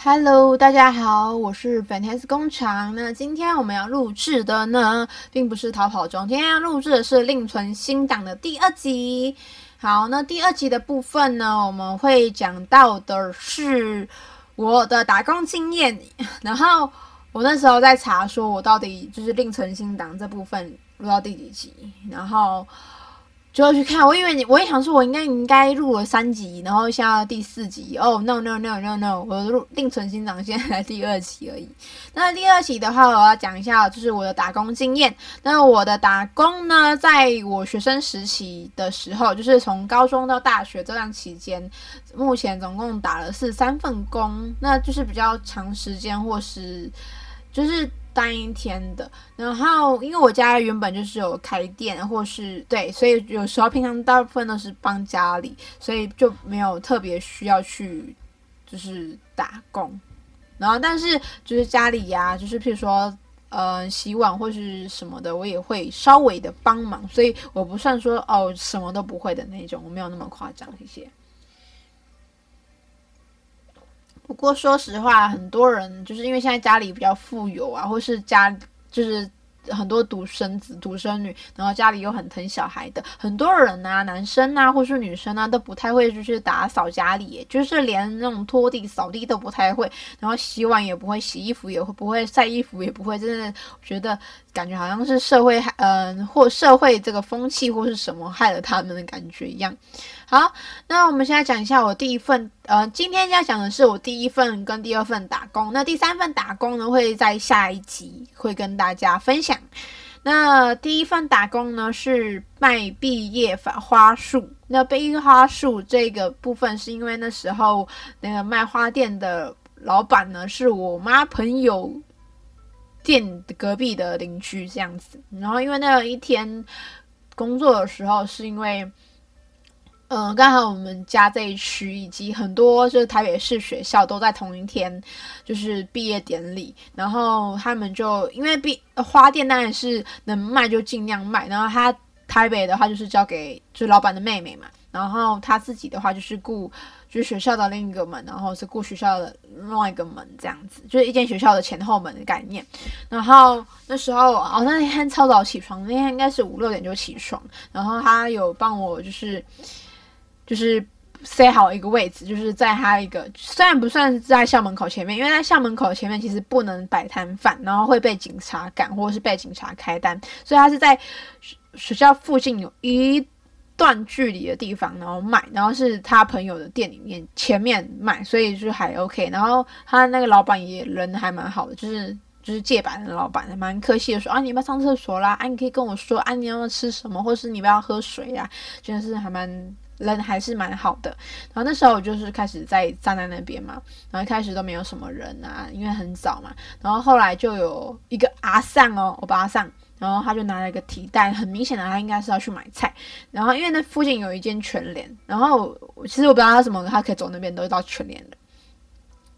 Hello，大家好，我是 Fantasy 工厂。那今天我们要录制的呢，并不是逃跑中，今天要录制的是另存新档的第二集。好，那第二集的部分呢，我们会讲到的是我的打工经验。然后我那时候在查，说我到底就是另存新档这部分录到第几集，然后。就要去看，我以为你，我也想说，我应该应该录了三集，然后下到第四集。哦、，no no no no no，我录另存新长，现在第二集而已。那第二集的话，我要讲一下，就是我的打工经验。那我的打工呢，在我学生时期的时候，就是从高中到大学这段期间，目前总共打了是三份工，那就是比较长时间，或是就是。单一天的，然后因为我家原本就是有开店，或是对，所以有时候平常大部分都是帮家里，所以就没有特别需要去就是打工。然后但是就是家里呀、就是譬如说呃洗碗或是什么的，我也会稍微的帮忙，所以我不算说哦什么都不会的那种，我没有那么夸张，谢谢。不过说实话，很多人就是因为现在家里比较富有啊，或是家就是很多独生子、独生女，然后家里又很疼小孩的，很多人啊，男生啊，或是女生啊，都不太会就是打扫家里，就是连那种拖地、扫地都不太会，然后洗碗也不会，洗衣服也不会，晒衣服也不会，真的觉得感觉好像是社会嗯、或社会这个风气或是什么害了他们的感觉一样。好，那我们现在讲一下我第一份，呃，今天要讲的是我第一份跟第二份打工。那第三份打工呢，会在下一集会跟大家分享。那第一份打工呢，是卖毕业法花束。那毕业花束这个部分，是因为那时候那个卖花店的老板呢，是我妈朋友店隔壁的邻居这样子。然后因为那一天工作的时候，是因为。嗯，刚好我们家这一区以及很多就是台北市学校都在同一天，就是毕业典礼。然后他们就因为毕花店当然是能卖就尽量卖。然后他台北的话就是交给就是老板的妹妹嘛。然后他自己的话就是顾就是学校的另一个门，然后是过学校的另外一个门这样子，就是一间学校的前后门的概念。然后那时候哦，那天超早起床，那天应该是五六点就起床。然后他有帮我就是。就是塞好一个位置，就是在他一个虽然不算在校门口前面，因为在校门口前面其实不能摆摊贩，然后会被警察赶或者是被警察开单，所以他是在学校附近有一段距离的地方，然后卖，然后是他朋友的店里面前面卖，所以就还 OK。然后他那个老板也人还蛮好的，就是就是借板的老板，蛮客气的说啊，你要不要上厕所啦？啊，你可以跟我说啊，你要要吃什么，或是你要不要喝水呀？就是还蛮。人还是蛮好的，然后那时候我就是开始在站在那边嘛，然后一开始都没有什么人啊，因为很早嘛，然后后来就有一个阿桑哦，我把阿桑，然后他就拿了一个提袋，很明显的他应该是要去买菜，然后因为那附近有一间全联，然后其实我不知道他什么，他可以走那边都到全联的，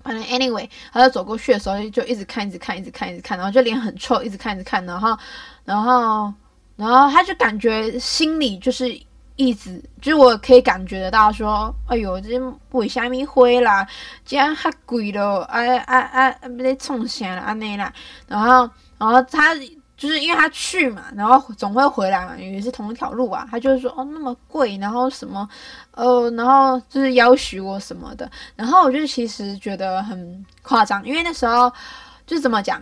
反正 anyway，他就走过去的时候就一直看，一直看，一直看，一直看，然后就脸很臭，一直看，一直看，然后，然后，然后他就感觉心里就是。一直就是我可以感觉得到说，哎呦，这为虾米灰啦，这样还贵了，哎哎哎，被冲下了，安内啦。然后，然后他就是因为他去嘛，然后总会回来嘛，也是同一条路啊。他就是说，哦，那么贵，然后什么，呃，然后就是要许我什么的。然后我就其实觉得很夸张，因为那时候就是怎么讲，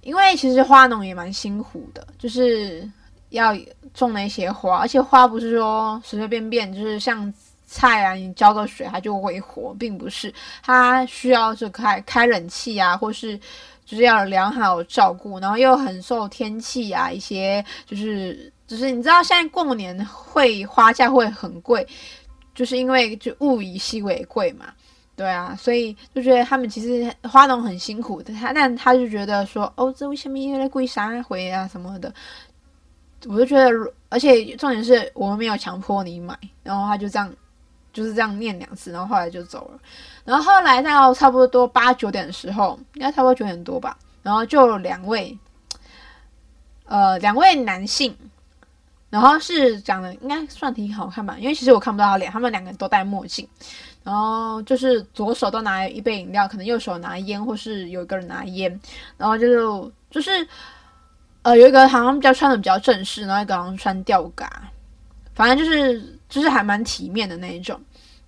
因为其实花农也蛮辛苦的，就是。要种那些花，而且花不是说随随便便，就是像菜啊，你浇个水它就会活，并不是，它需要就开开冷气啊，或是就是要良好照顾，然后又很受天气啊一些，就是就是你知道现在过年会花价会很贵，就是因为就物以稀为贵嘛，对啊，所以就觉得他们其实花农很辛苦的，他但他就觉得说哦，这为什么因为贵三回啊什么的。我就觉得，而且重点是我们没有强迫你买，然后他就这样，就是这样念两次，然后后来就走了。然后后来到差不多八九点的时候，应该差不多九点多吧，然后就两位，呃，两位男性，然后是长得应该算挺好看吧，因为其实我看不到他脸，他们两个人都戴墨镜。然后就是左手都拿一杯饮料，可能右手拿烟，或是有一个人拿烟，然后就是就是呃有一个好像比较穿的比较正式，然后一个好像穿吊嘎，反正就是就是还蛮体面的那一种，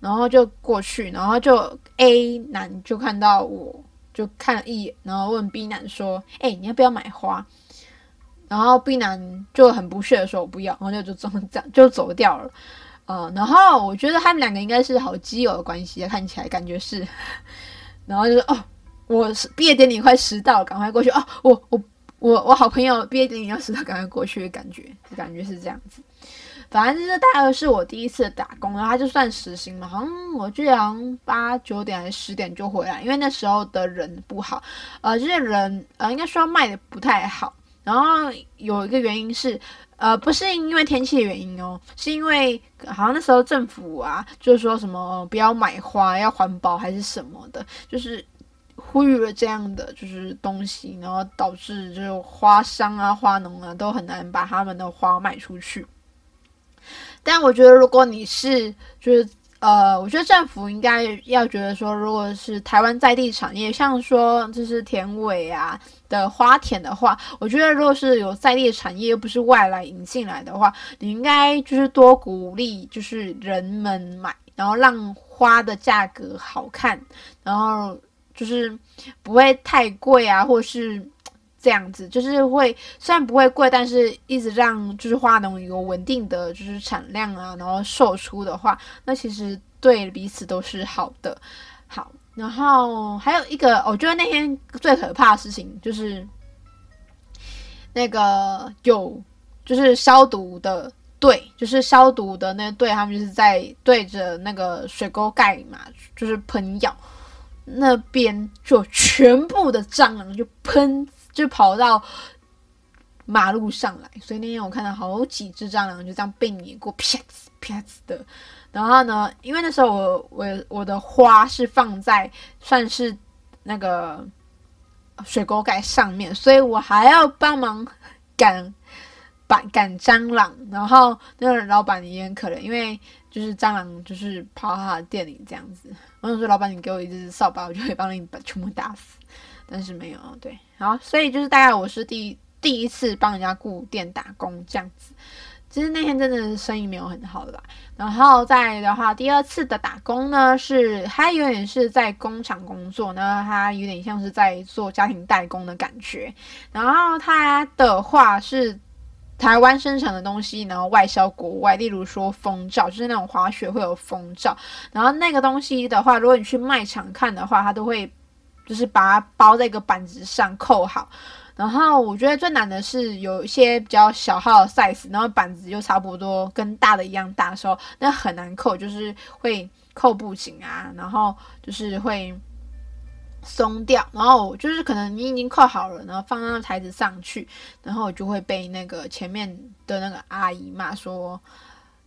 然后就过去，然后就 A 男就看到我就看了一眼，然后问 B 男说：“哎、你要不要买花？”然后 B 男就很不屑的说：“我不要。”然后就就这么这样就走掉了。呃，然后我觉得他们两个应该是好基友的关系，看起来感觉是。然后就说：“哦，我是毕业典礼快迟到了，赶快过去。哦，我我我我好朋友毕业典礼要迟到，赶快过去的。感觉感觉是这样子。反正就是大二是我第一次打工，然后他就算时薪嘛，好像我记得好像八九点还是十点就回来，因为那时候的人不好，呃，这些人呃应该说卖的不太好。”然后有一个原因是，呃，不是因为天气的原因哦，是因为好像那时候政府啊，就是说什么不要买花，要环保还是什么的，就是呼吁了这样的就是东西，然后导致就是花商啊、花农啊都很难把他们的花卖出去。但我觉得，如果你是就是。呃，我觉得政府应该要觉得说，如果是台湾在地产业，像说就是田尾啊的花田的话，我觉得如果是有在地产业，又不是外来引进来的话，你应该就是多鼓励，就是人们买，然后让花的价格好看，然后就是不会太贵啊，或是。这样子就是会，虽然不会贵，但是一直让就是花农有稳定的就是产量啊，然后售出的话，那其实对彼此都是好的。好，然后还有一个，我觉得那天最可怕的事情就是那个有就是消毒的队，就是消毒的那队，他们就是在对着那个水沟盖嘛，就是喷药，那边就全部的蟑螂就喷。就跑到马路上来，所以那天我看到好几只蟑螂就这样被碾过，啪呲啪呲的。然后呢，因为那时候我我我的花是放在算是那个水沟盖上面，所以我还要帮忙赶赶赶蟑螂。然后那个老板也很可怜，因为就是蟑螂就是跑到他的店里这样子。我想说，老板你给我一支扫把，我就会帮你把全部打死。但是没有，对，好，所以就是大概我是第第一次帮人家顾店打工这样子，其实那天真的是生意没有很好的吧。然后再的话，第二次的打工呢，是他有点是在工厂工作，呢，他有点像是在做家庭代工的感觉。然后他的话是台湾生产的东西，然后外销国外，例如说风罩，就是那种滑雪会有风罩。然后那个东西的话，如果你去卖场看的话，他都会。就是把它包在一个板子上扣好，然后我觉得最难的是有一些比较小号的 size，然后板子又差不多跟大的一样大的时候，那很难扣，就是会扣不紧啊，然后就是会松掉，然后就是可能你已经扣好了，然后放到台子上去，然后我就会被那个前面的那个阿姨骂说，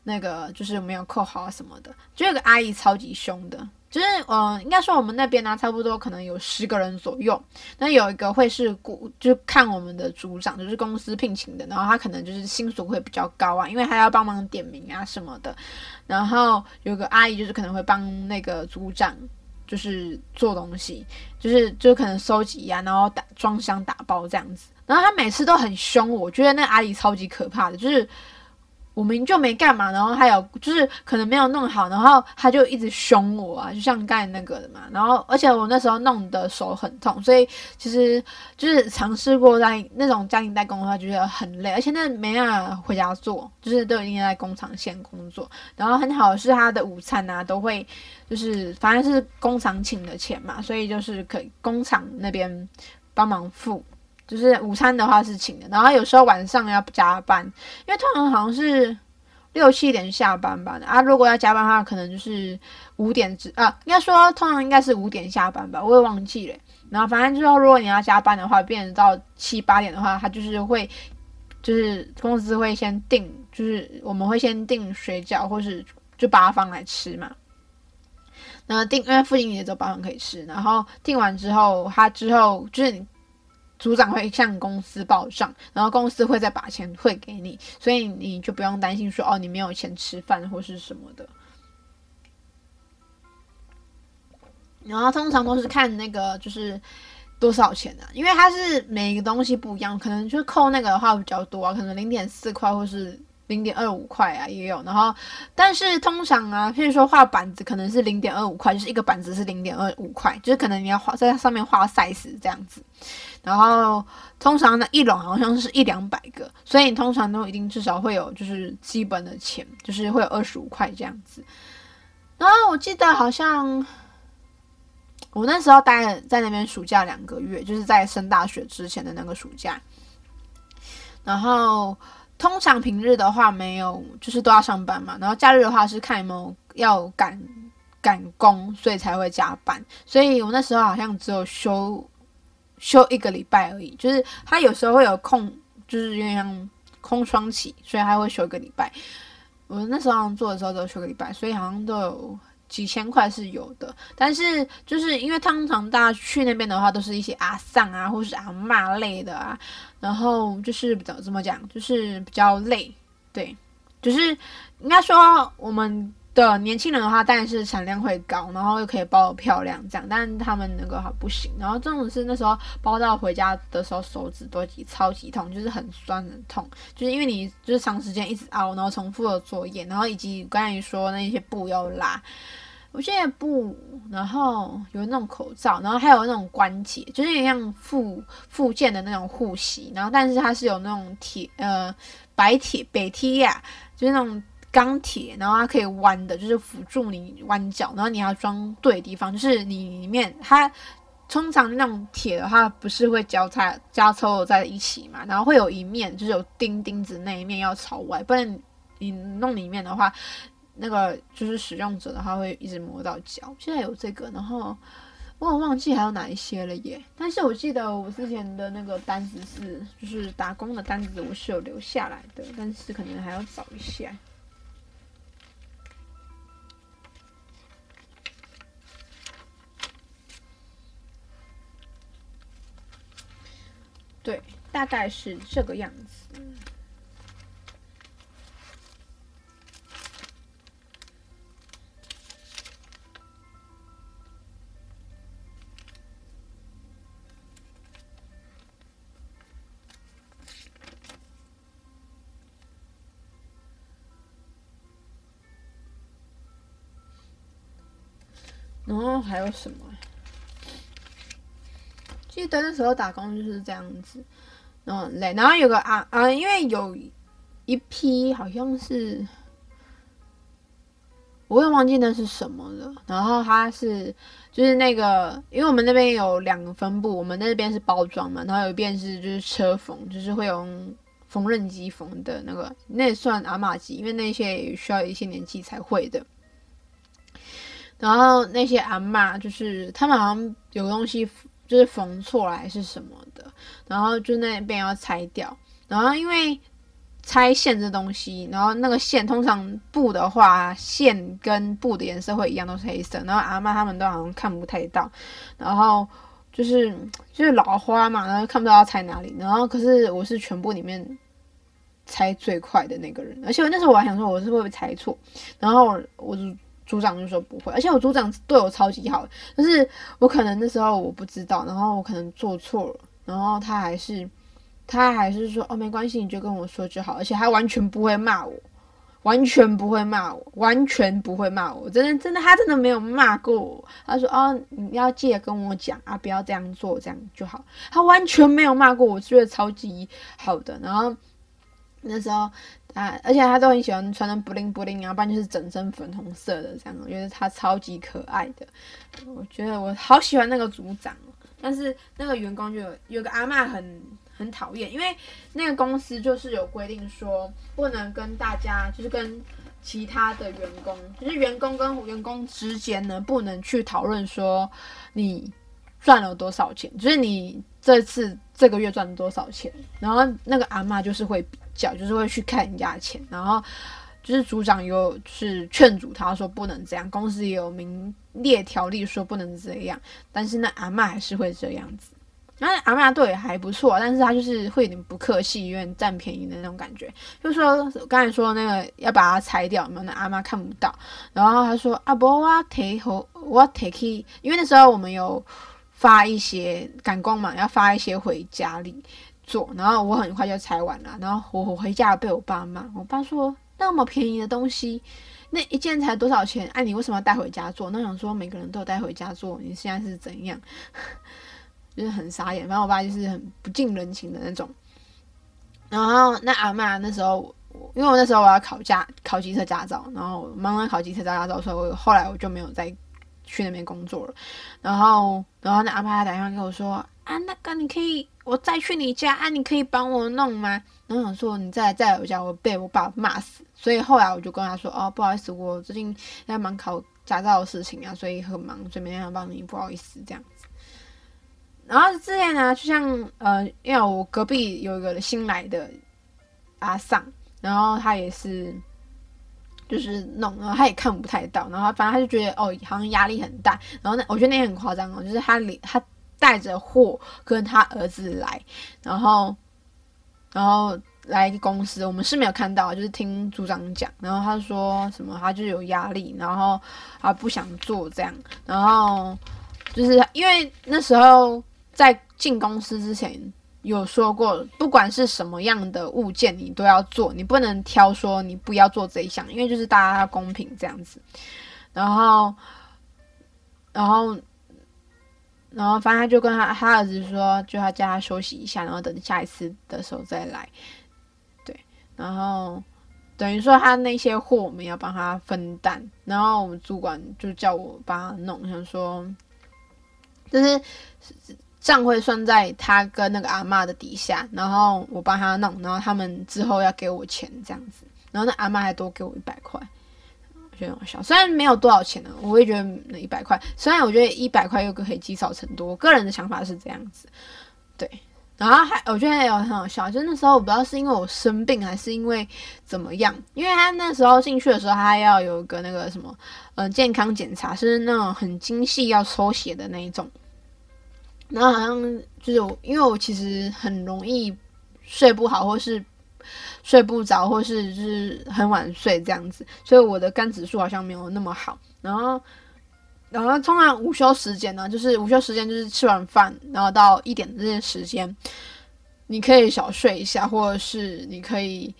那个就是没有扣好什么的，就有个阿姨超级凶的。就是，嗯、呃，应该说我们那边呢，差不多可能有十个人左右。那有一个会是雇，就看我们的组长，就是公司聘请的，然后他可能就是薪水会比较高啊，因为他要帮忙点名啊什么的。然后有个阿姨，就是可能会帮那个组长，就是做东西，就是就可能收集呀、然后打装箱打包这样子。然后他每次都很凶，我觉得那阿姨超级可怕的，就是。我们就没干嘛，然后还有就是可能没有弄好，然后他就一直凶我啊，就像刚才那个的嘛。然后而且我那时候弄的手很痛，所以其实就是尝试过在那种家庭代工的话，觉得很累，而且那没办法回家做，就是都一定在工厂线工作。然后很好是他的午餐啊，都会就是反正是工厂请的钱嘛，所以就是可以工厂那边帮忙付。就是午餐的话是请的，然后有时候晚上要加班，因为通常好像是六七点下班吧。啊，如果要加班的话，可能就是五点之啊，应该说通常应该是五点下班吧，我也忘记了。然后反正之后如果你要加班的话，变成到七八点的话，他就是会，就是公司会先订，就是我们会先订水饺或是就八方来吃嘛。然后订，因为附近也只有八方可以吃。然后订完之后，他之后就是你。组长会向公司报账，然后公司会再把钱汇给你，所以你就不用担心说哦，你没有钱吃饭或是什么的。然后通常都是看那个就是多少钱啊，因为它是每一个东西不一样，可能就扣那个的话比较多啊，可能零点四块或是零点二五块啊也有。然后但是通常啊，譬如说画板子可能是零点二五块，就是一个板子是零点二五块，就是可能你要画在上面画 size 这样子。然后通常呢一笼好像是一两百个，所以你通常都一定至少会有就是基本的钱，就是会有二十五块这样子。然后我记得好像。我那时候待在那边暑假两个月，就是在升大学之前的那个暑假。然后通常平日的话没有，就是都要上班嘛。然后假日的话是看有没有要赶赶工，所以才会加班。所以我那时候好像只有休休一个礼拜而已，就是他有时候会有空，就是有点像空窗期，所以他会休一个礼拜。我那时候做的时候都休个礼拜，所以好像都有。几千块是有的，但是就是因为通常大家去那边的话，都是一些阿丧啊，或是阿嬷类的啊，然后就是怎么怎么讲，就是比较累，对，就是应该说我们的年轻人的话，当然是产量会高，然后又可以包得漂亮这样，但他们那个还不行，然后这种是那时候包到回家的时候，手指都超级痛，就是很酸很痛，就是因为你就是长时间一直熬，然后重复的作业，然后以及刚才你说那些布要拉。我现在不，然后有那种口罩，然后还有那种关节，就是有点像复复健的那种护膝，然后但是它是有那种铁呃白铁北铁呀，就是那种钢铁，然后它可以弯的，就是辅助你弯脚，然后你要装对地方，就是你里面它通常那种铁的话不是会交叉交错在一起嘛，然后会有一面就是有钉钉子那一面要朝外，不然你弄里面的话。那个就是使用者的话会一直磨到脚。现在有这个，然后我忘记还有哪一些了耶。但是我记得我之前的那个单子是，就是打工的单子，我是有留下来的，但是可能还要找一下。对，大概是这个样子。然后还有什么？记得那时候打工就是这样子，然后累。然后有个啊啊，因为有一批好像是，我也忘记那是什么了。然后他是就是那个，因为我们那边有两个分部，我们那边是包装嘛，然后有一边是就是车缝，就是会用缝纫机缝的那个，那也算阿玛机，因为那些也需要一些年纪才会的。然后那些阿嬷就是他们好像有东西就是缝错来是什么的，然后就那边要拆掉，然后因为拆线这东西，然后那个线通常布的话，线跟布的颜色会一样，都是黑色，然后阿嬷他们都好像看不太到，然后就是就是老花嘛，然后看不到要拆哪里，然后可是我是全部里面拆最快的那个人，而且那时候我还想说我是会不会拆错，然后我就。组长就说不会，而且我组长对我超级好，但是我可能那时候我不知道，然后我可能做错了，然后他还是他还是说哦没关系，你就跟我说就好，而且他完全不会骂我，完全不会骂我，完全不会骂我，真的真的他真的没有骂过我，他说哦你要记得跟我讲啊，不要这样做，这样就好，他完全没有骂过我，觉得超级好的，然后那时候。啊！而且他都很喜欢穿的布灵布灵然后，不然就是整身粉红色的这样，我觉得他超级可爱的。我觉得我好喜欢那个组长，但是那个员工就有，有个阿嬷很很讨厌，因为那个公司就是有规定说不能跟大家，就是跟其他的员工，就是员工跟员工之间呢，不能去讨论说你赚了多少钱，就是你这次这个月赚多少钱。然后那个阿嬷就是会。比较就是会去看人家的钱，然后就是组长有是劝阻他说不能这样，公司也有明列条例说不能这样，但是那阿嬷还是会这样子。然后阿嬷对也还不错，但是他就是会有点不客气，有点占便宜的那种感觉。就说刚才说那个要把它拆掉，没有，那阿嬷看不到。然后他说啊不，我提后我提去，因为那时候我们有发一些赶工嘛，要发一些回家里做。然后我很快就拆完了。然后我回家被我爸骂，我爸说那么便宜的东西。那一件才多少钱？哎、你为什么要带回家做？那想说每个人都有带回家做，你现在是怎样？就是很傻眼。反正我爸就是很不近人情的那种。然后那阿嬷那时候，因为我那时候我要考驾考机车驾照，然后忙着考机车驾照，所以我后来我就没有再去那边工作了。然后，然后那阿爸打电话给我说：“啊，那个你可以，我再去你家啊，你可以帮我弄吗？”然后想说你再来再来我家，我被我爸骂死。所以后来我就跟他说：“哦，不好意思，我最近在忙考驾照的事情啊，所以很忙，所以没办法帮你，不好意思这样子。”然后之前呢，就像呃，因为我隔壁有一个新来的阿尚，然后他也是就是弄，然后他也看不太到，然后反正他就觉得哦，好像压力很大。然后那我觉得那也很夸张哦，就是他里他带着货跟他儿子来，然后。然后来公司，我们是没有看到，就是听组长讲。然后他说什么，他就有压力，然后他不想做这样。然后就是因为那时候在进公司之前有说过，不管是什么样的物件，你都要做，你不能挑说你不要做这一项，因为就是大家要公平这样子。然后，然后。然后，反正他就跟他他儿子说，就他叫他休息一下，然后等下一次的时候再来。对，然后等于说他那些货我们要帮他分担，然后我们主管就叫我帮他弄，想说就是账会算在他跟那个阿嬷的底下，然后我帮他弄，然后他们之后要给我钱这样子，然后那阿嬷还多给我一百块。我觉得很好笑，虽然没有多少钱呢，我也觉得那一百块。虽然我觉得一百块又可以积少成多，我个人的想法是这样子。对，然后还我觉得还有很好笑，就那时候我不知道是因为我生病还是因为怎么样，因为他那时候进去的时候，他要有个那个什么，嗯、呃，健康检查，是那种很精细要抽血的那一种。然后好像就是我，因为我其实很容易睡不好，或是。睡不着，或是就是很晚睡这样子，所以我的肝指数好像没有那么好。然后，然后通常午休时间呢，就是午休时间就是吃完饭，然后到一点的这些时间，你可以小睡一下，或者是你可以，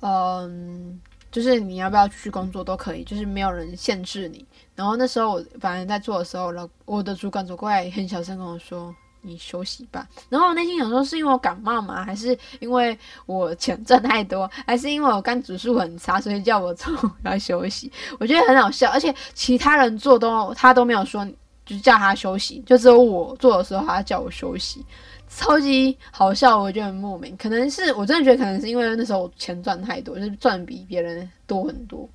嗯，就是你要不要继续工作都可以，就是没有人限制你。然后那时候我反正在做的时候，老我的主管走过来，很小声跟我说。你休息吧。然后我内心想说，是因为我感冒吗？还是因为我钱赚太多？还是因为我肝指数很差，所以叫我做要休息？我觉得很好笑，而且其他人做都他都没有说，就叫他休息，就只有我做的时候他叫我休息，超级好笑。我觉得很莫名，可能是我真的觉得可能是因为那时候我钱赚太多，就是赚比别人多很多。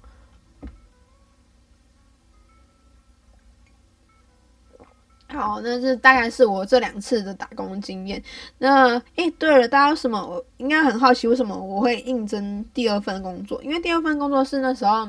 好，那这大概是我这两次的打工经验。那诶，对了，大家有什么？我应该很好奇，为什么我会应征第二份工作？因为第二份工作是那时候，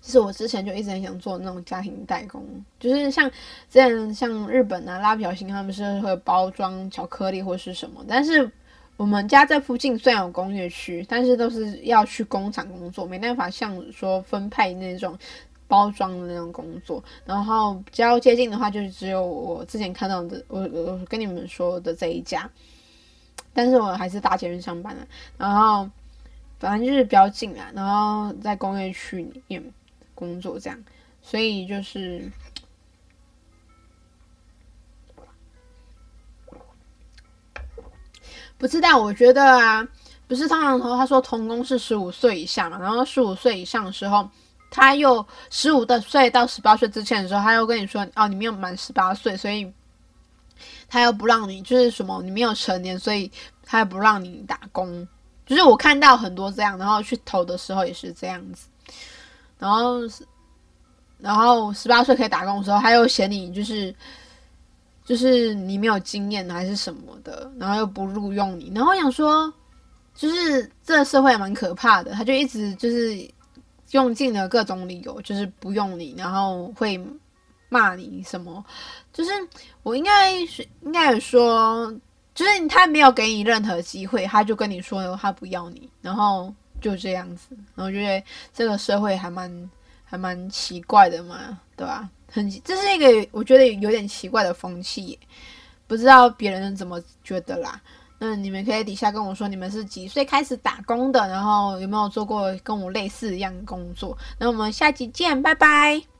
其实我之前就一直很想做那种家庭代工，就是像这样，像日本啊、拉条形，他们是会包装巧克力或是什么。但是我们家这附近虽然有工业区，但是都是要去工厂工作，没办法像说分派那种。包装的那种工作，然后比较接近的话，就是只有我之前看到的，我我跟你们说的这一家，但是我还是搭捷运上班的，然后反正就是比较近啊，然后在工业区里面工作这样，所以就是不知道，我觉得啊，不是通常说他说童工是十五岁以下嘛，然后十五岁以上的时候。他又十五的岁到十八岁之前的时候，他又跟你说：“哦，你没有满十八岁，所以他又不让你，就是什么你没有成年，所以他又不让你打工。”就是我看到很多这样，然后去投的时候也是这样子。然后，然后十八岁可以打工的时候，他又嫌你就是就是你没有经验还是什么的，然后又不录用你。然后我想说，就是这个社会蛮可怕的，他就一直就是。用尽了各种理由，就是不用你，然后会骂你什么，就是我应该是应该有说，就是他没有给你任何机会，他就跟你说他不要你，然后就这样子，然后我觉得这个社会还蛮还蛮奇怪的嘛，对吧？很，这是一个我觉得有点奇怪的风气，不知道别人怎么觉得啦。嗯你们可以底下跟我说，你们是几岁开始打工的，然后有没有做过跟我类似一样的工作？那我们下集见，拜拜。